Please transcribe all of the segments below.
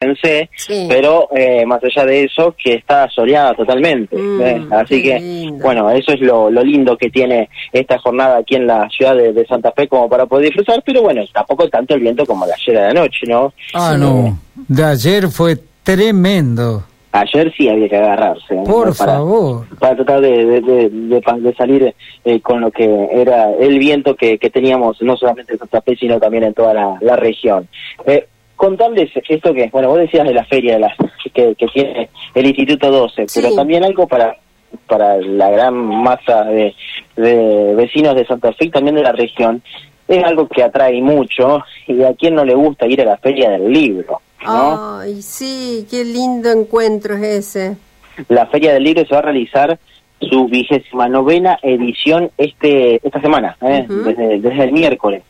pensé, pero eh, más allá de eso, que está soleada totalmente. Mm, ¿eh? Así que, bueno, eso es lo, lindo que tiene esta jornada aquí en la ciudad de, Santa Fe como para poder disfrutar, pero bueno, tampoco tanto el viento como de ayer a la noche, ¿no? Ah, no, de ayer fue tremendo. Ayer sí había que agarrarse. Por favor. Para tratar de, de, salir eh, con lo que era el viento que, teníamos, no solamente en Santa Fe, sino también en toda la, la región. Eh, contarles esto que, bueno, vos decías de la feria de las, que, tiene el Instituto 12, pero también algo para para la gran masa de, vecinos de Santa Fe y también de la región, es algo que atrae mucho y a quien no le gusta ir a la feria del libro. ¿no? Ay, sí, qué lindo encuentro es ese. La feria del libro se va a realizar su vigésima novena edición este esta semana, ¿eh? desde, el miércoles.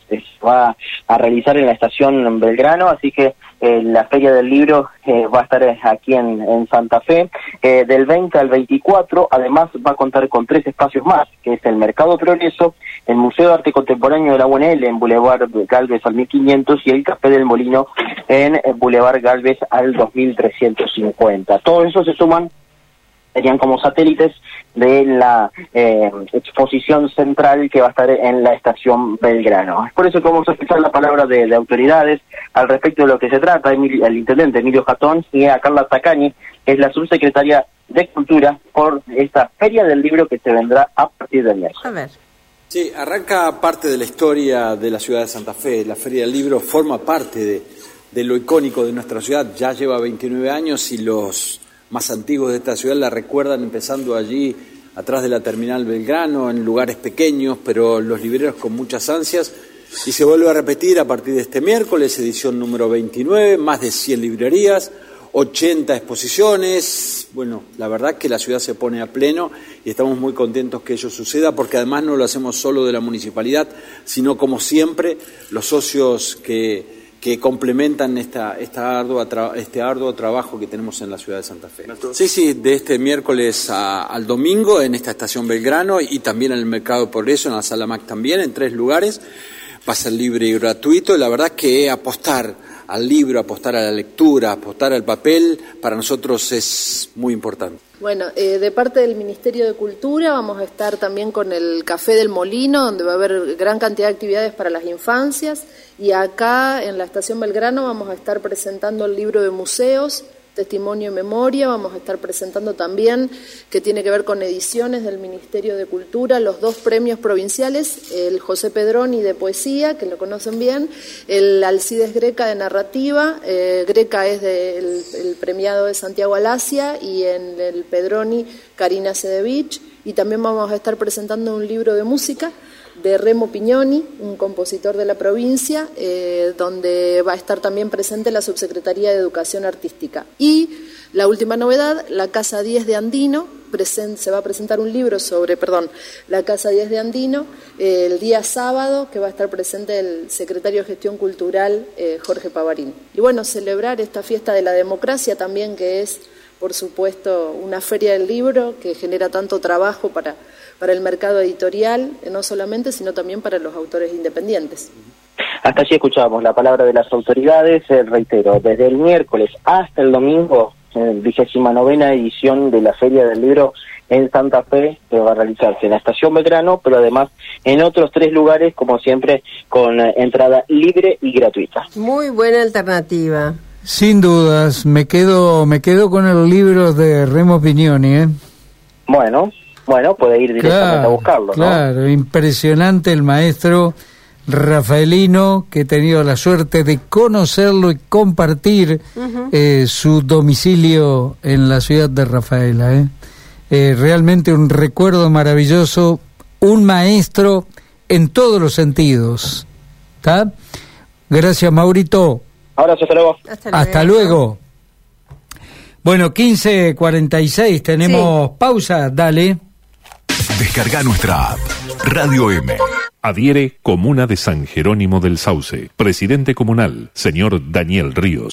Va a realizar en la estación Belgrano, así que eh, la Feria del Libro eh, va a estar aquí en, en Santa Fe. del 20 al 24, además va a contar con tres espacios más, que es el Mercado Progreso, el Museo de Arte Contemporáneo de la UNL en Boulevard Galvez al 1500 y el Café del Molino en Boulevard Galvez al 2350. Todo eso se suman serían como satélites de la eh, exposición central que va a estar en la estación Belgrano. Es por eso que vamos a escuchar la palabra de, autoridades al respecto de lo que se trata, el intendente Emilio Jatón y a Carla Tacañi, que es la subsecretaria de Cultura, por esta Feria del Libro que se vendrá a partir de miércoles. A ver. Sí, arranca parte de la historia de la ciudad de Santa Fe. La Feria del Libro forma parte de, de lo icónico de nuestra ciudad. Ya lleva 29 años y los más antiguos de esta ciudad la recuerdan empezando allí atrás de la terminal Belgrano, en lugares pequeños, pero los libreros con muchas ansias. Y se vuelve a repetir a partir de este miércoles, edición número 29, más de 100 librerías, 80 exposiciones. Bueno, la verdad que la ciudad se pone a pleno y estamos muy contentos que ello suceda porque además no lo hacemos solo de la municipalidad, sino como siempre los socios que que complementan esta, esta ardua este arduo trabajo que tenemos en la ciudad de Santa Fe. Sí, sí, de este miércoles al domingo en esta estación Belgrano y también en el Mercado Progreso, en la Sala Mac también, en tres lugares. Va a ser libre y gratuito. La verdad que apostar al libro, apostar a la lectura, apostar al papel, para nosotros es muy importante. Bueno, eh, de parte del Ministerio de Cultura vamos a estar también con el Café del Molino, donde va a haber gran cantidad de actividades para las infancias. Y acá en la Estación Belgrano vamos a estar presentando el libro de museos Testimonio y Memoria, vamos a estar presentando también, que tiene que ver con ediciones del Ministerio de Cultura, los dos premios provinciales, el José Pedroni de Poesía, que lo conocen bien, el Alcides Greca de Narrativa, eh, Greca es el premiado de Santiago Alasia, y en el Pedroni Karina Sedevich, y también vamos a estar presentando un libro de música, de Remo Pignoni, un compositor de la provincia, eh, donde va a estar también presente la Subsecretaría de Educación Artística. Y la última novedad, la Casa 10 de Andino, se va a presentar un libro sobre, perdón, la Casa 10 de Andino, eh, el día sábado, que va a estar presente el secretario de Gestión Cultural, eh, Jorge Pavarín. Y bueno, celebrar esta fiesta de la democracia también, que es, por supuesto, una feria del libro que genera tanto trabajo para para el mercado editorial, eh, no solamente, sino también para los autores independientes. Hasta allí escuchábamos la palabra de las autoridades, eh, reitero, desde el miércoles hasta el domingo, vigésima novena edición de la Feria del Libro en Santa Fe, que va a realizarse en la Estación Belgrano, pero además en otros tres lugares, como siempre, con eh, entrada libre y gratuita. Muy buena alternativa. Sin dudas, me quedo, me quedo con el libro de Remo Pignoni, ¿eh? Bueno, bueno, puede ir directamente a buscarlo. Claro, impresionante el maestro Rafaelino, que he tenido la suerte de conocerlo y compartir eh, su domicilio en la ciudad de Rafaela. ¿eh? ¿eh? realmente un recuerdo maravilloso, un maestro en todos los sentidos. ¿Está? Gracias, Maurito. Hasta luego. Hasta luego. Bueno, 15.46, tenemos pausa, dale. Descarga nuestra app. Radio M. Adhiere Comuna de San Jerónimo del Sauce. Presidente comunal, señor Daniel Ríos.